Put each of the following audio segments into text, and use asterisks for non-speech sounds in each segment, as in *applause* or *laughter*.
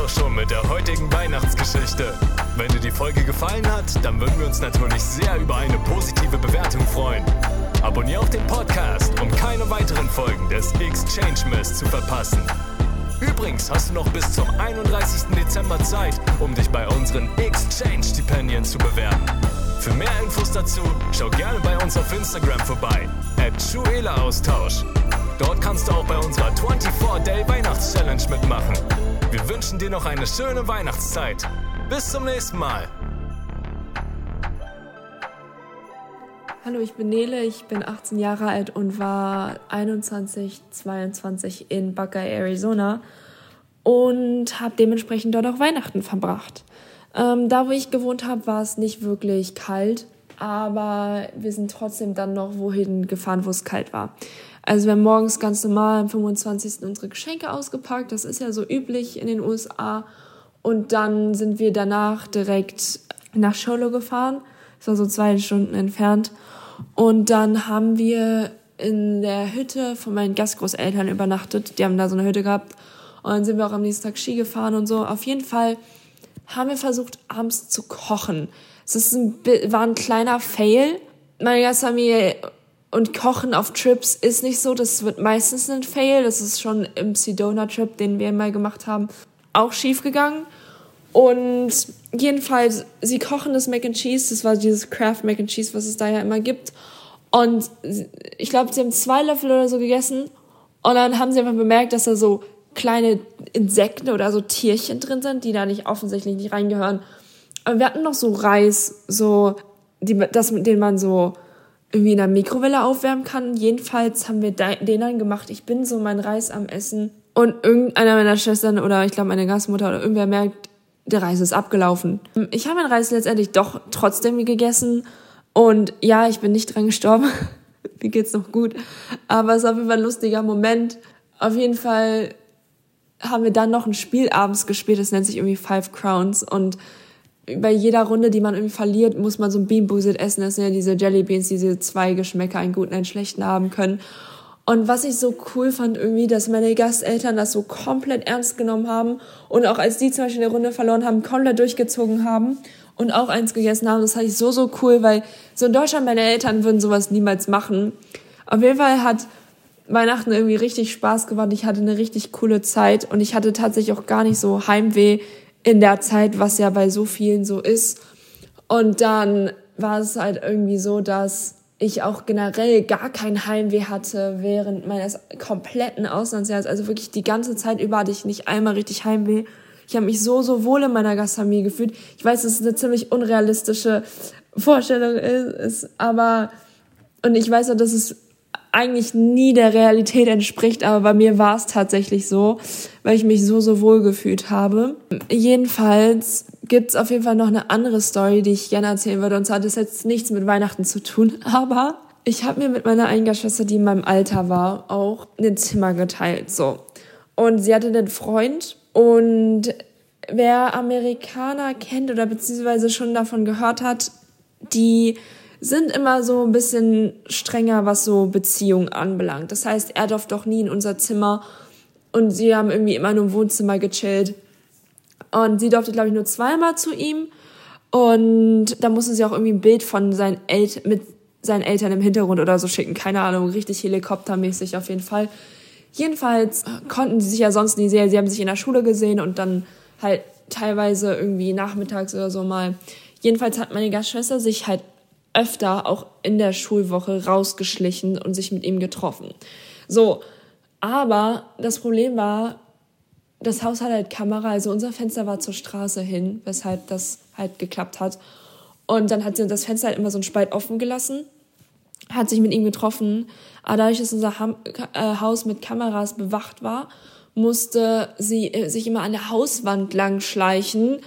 auch schon mit der heutigen Weihnachtsgeschichte. Wenn dir die Folge gefallen hat, dann würden wir uns natürlich sehr über eine positive Bewertung freuen. Abonnier auch den Podcast, um keine weiteren Folgen des Exchange Mess zu verpassen. Übrigens hast du noch bis zum 31. Dezember Zeit, um dich bei unseren Exchange-Stipendien zu bewerben. Für mehr Infos dazu, schau gerne bei uns auf Instagram vorbei, at Austausch. Dort kannst du auch bei unserer 24-Day Weihnachts-Challenge mitmachen. Wünschen dir noch eine schöne Weihnachtszeit. Bis zum nächsten Mal. Hallo, ich bin Nele, ich bin 18 Jahre alt und war 21, 22 in Buckeye, Arizona und habe dementsprechend dort auch Weihnachten verbracht. Ähm, da, wo ich gewohnt habe, war es nicht wirklich kalt, aber wir sind trotzdem dann noch wohin gefahren, wo es kalt war. Also wir haben morgens ganz normal am 25. unsere Geschenke ausgepackt, das ist ja so üblich in den USA. Und dann sind wir danach direkt nach Sholo gefahren. Das war so zwei Stunden entfernt. Und dann haben wir in der Hütte von meinen Gastgroßeltern übernachtet. Die haben da so eine Hütte gehabt. Und dann sind wir auch am nächsten Tag Ski gefahren und so. Auf jeden Fall haben wir versucht, abends zu kochen. Es ist ein, war ein kleiner Fail. Meine Gastfamilie und Kochen auf Trips ist nicht so. Das wird meistens ein Fail. Das ist schon im Sedona-Trip, den wir mal gemacht haben, auch schief gegangen. Und jedenfalls, sie kochen das Mac and Cheese, das war dieses Kraft Mac and Cheese, was es da ja immer gibt. Und ich glaube, sie haben zwei Löffel oder so gegessen. Und dann haben sie einfach bemerkt, dass da so kleine Insekten oder so Tierchen drin sind, die da nicht offensichtlich nicht reingehören. Aber wir hatten noch so Reis, so, die, das, den man so irgendwie in der Mikrowelle aufwärmen kann. Jedenfalls haben wir den dann gemacht. Ich bin so mein Reis am Essen und irgendeiner meiner Schwestern oder ich glaube meine Gastmutter oder irgendwer merkt, der Reis ist abgelaufen. Ich habe meinen Reis letztendlich doch trotzdem gegessen und ja, ich bin nicht dran gestorben. *laughs* Mir geht's noch gut. Aber es ist auf jeden Fall ein lustiger Moment. Auf jeden Fall haben wir dann noch ein Spiel abends gespielt, das nennt sich irgendwie Five Crowns und bei jeder Runde, die man irgendwie verliert, muss man so ein Bean Boozled essen. Das sind ja diese Jelly Beans, diese zwei Geschmäcker, einen guten, einen schlechten haben können. Und was ich so cool fand irgendwie, dass meine Gasteltern das so komplett ernst genommen haben und auch als die zum Beispiel eine Runde verloren haben, komplett durchgezogen haben und auch eins gegessen haben. Das fand ich so, so cool, weil so in Deutschland meine Eltern würden sowas niemals machen. Auf jeden Fall hat Weihnachten irgendwie richtig Spaß gemacht. Ich hatte eine richtig coole Zeit und ich hatte tatsächlich auch gar nicht so Heimweh in der Zeit, was ja bei so vielen so ist. Und dann war es halt irgendwie so, dass ich auch generell gar kein Heimweh hatte während meines kompletten Auslandsjahres. Also wirklich die ganze Zeit über hatte ich nicht einmal richtig Heimweh. Ich habe mich so, so wohl in meiner Gastfamilie gefühlt. Ich weiß, dass es eine ziemlich unrealistische Vorstellung ist, aber und ich weiß auch, dass es eigentlich nie der Realität entspricht, aber bei mir war es tatsächlich so, weil ich mich so, so wohl gefühlt habe. Jedenfalls gibt's auf jeden Fall noch eine andere Story, die ich gerne erzählen würde. Und zwar hat das jetzt nichts mit Weihnachten zu tun, *laughs* aber ich habe mir mit meiner einen Schwester, die in meinem Alter war, auch ein Zimmer geteilt. So. Und sie hatte einen Freund und wer Amerikaner kennt oder beziehungsweise schon davon gehört hat, die sind immer so ein bisschen strenger, was so Beziehungen anbelangt. Das heißt, er durfte doch nie in unser Zimmer und sie haben irgendwie immer nur im Wohnzimmer gechillt. Und sie durfte, glaube ich, nur zweimal zu ihm. Und da mussten sie auch irgendwie ein Bild von seinen Eltern, mit seinen Eltern im Hintergrund oder so schicken. Keine Ahnung, richtig helikoptermäßig auf jeden Fall. Jedenfalls konnten sie sich ja sonst nie sehen. Sie haben sich in der Schule gesehen und dann halt teilweise irgendwie nachmittags oder so mal. Jedenfalls hat meine Gastschwester sich halt öfter auch in der Schulwoche rausgeschlichen und sich mit ihm getroffen. So, aber das Problem war, das Haus hat halt Kamera, also unser Fenster war zur Straße hin, weshalb das halt geklappt hat. Und dann hat sie das Fenster halt immer so ein Spalt offen gelassen, hat sich mit ihm getroffen. Aber dadurch, dass unser äh, Haus mit Kameras bewacht war, musste sie äh, sich immer an der Hauswand lang schleichen,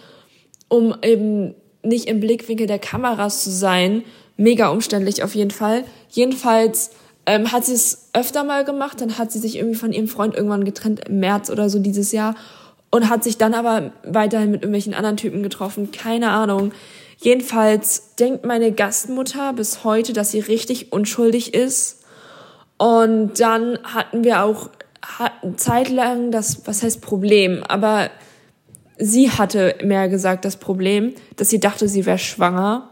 um eben nicht im Blickwinkel der Kameras zu sein. Mega umständlich auf jeden Fall. Jedenfalls ähm, hat sie es öfter mal gemacht, dann hat sie sich irgendwie von ihrem Freund irgendwann getrennt im März oder so dieses Jahr und hat sich dann aber weiterhin mit irgendwelchen anderen Typen getroffen. Keine Ahnung. Jedenfalls denkt meine Gastmutter bis heute, dass sie richtig unschuldig ist. Und dann hatten wir auch zeitlang das, was heißt Problem, aber sie hatte mehr gesagt das Problem, dass sie dachte, sie wäre schwanger.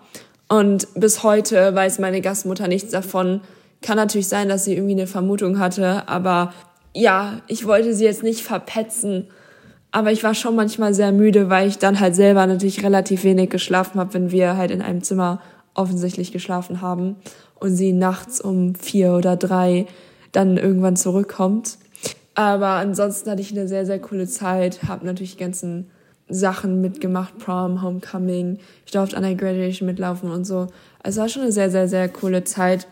Und bis heute weiß meine Gastmutter nichts davon. Kann natürlich sein, dass sie irgendwie eine Vermutung hatte, aber ja, ich wollte sie jetzt nicht verpetzen. Aber ich war schon manchmal sehr müde, weil ich dann halt selber natürlich relativ wenig geschlafen habe, wenn wir halt in einem Zimmer offensichtlich geschlafen haben und sie nachts um vier oder drei dann irgendwann zurückkommt. Aber ansonsten hatte ich eine sehr, sehr coole Zeit, habe natürlich die ganzen Sachen mitgemacht, Prom, Homecoming. Ich durfte an der Graduation mitlaufen und so. Also war schon eine sehr, sehr, sehr coole Zeit.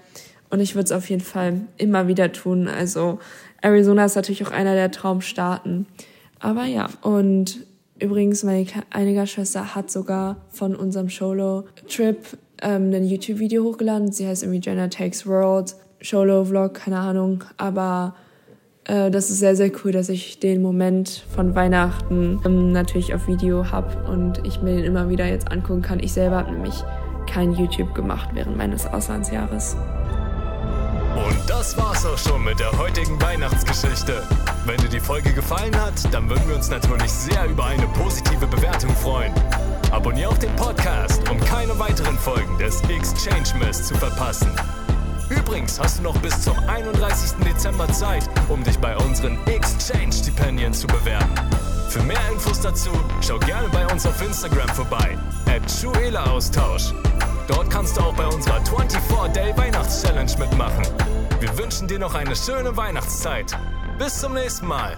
Und ich würde es auf jeden Fall immer wieder tun. Also Arizona ist natürlich auch einer der Traumstaaten. Aber ja, und übrigens, meine einige Schwester hat sogar von unserem Solo-Trip ähm, ein YouTube-Video hochgeladen. Sie heißt irgendwie Jenna Takes World, Solo-Vlog, keine Ahnung. Aber das ist sehr, sehr cool, dass ich den Moment von Weihnachten ähm, natürlich auf Video habe und ich mir den immer wieder jetzt angucken kann. Ich selber habe nämlich kein YouTube gemacht während meines Auslandsjahres. Und das war's auch schon mit der heutigen Weihnachtsgeschichte. Wenn dir die Folge gefallen hat, dann würden wir uns natürlich sehr über eine positive Bewertung freuen. Abonnier auch den Podcast, um keine weiteren Folgen des Exchange Mess zu verpassen. Übrigens hast du noch bis zum 31. Dezember Zeit, um dich bei unseren Exchange-Stipendien zu bewerben. Für mehr Infos dazu schau gerne bei uns auf Instagram vorbei, at Austausch. Dort kannst du auch bei unserer 24-Day Weihnachts-Challenge mitmachen. Wir wünschen dir noch eine schöne Weihnachtszeit. Bis zum nächsten Mal.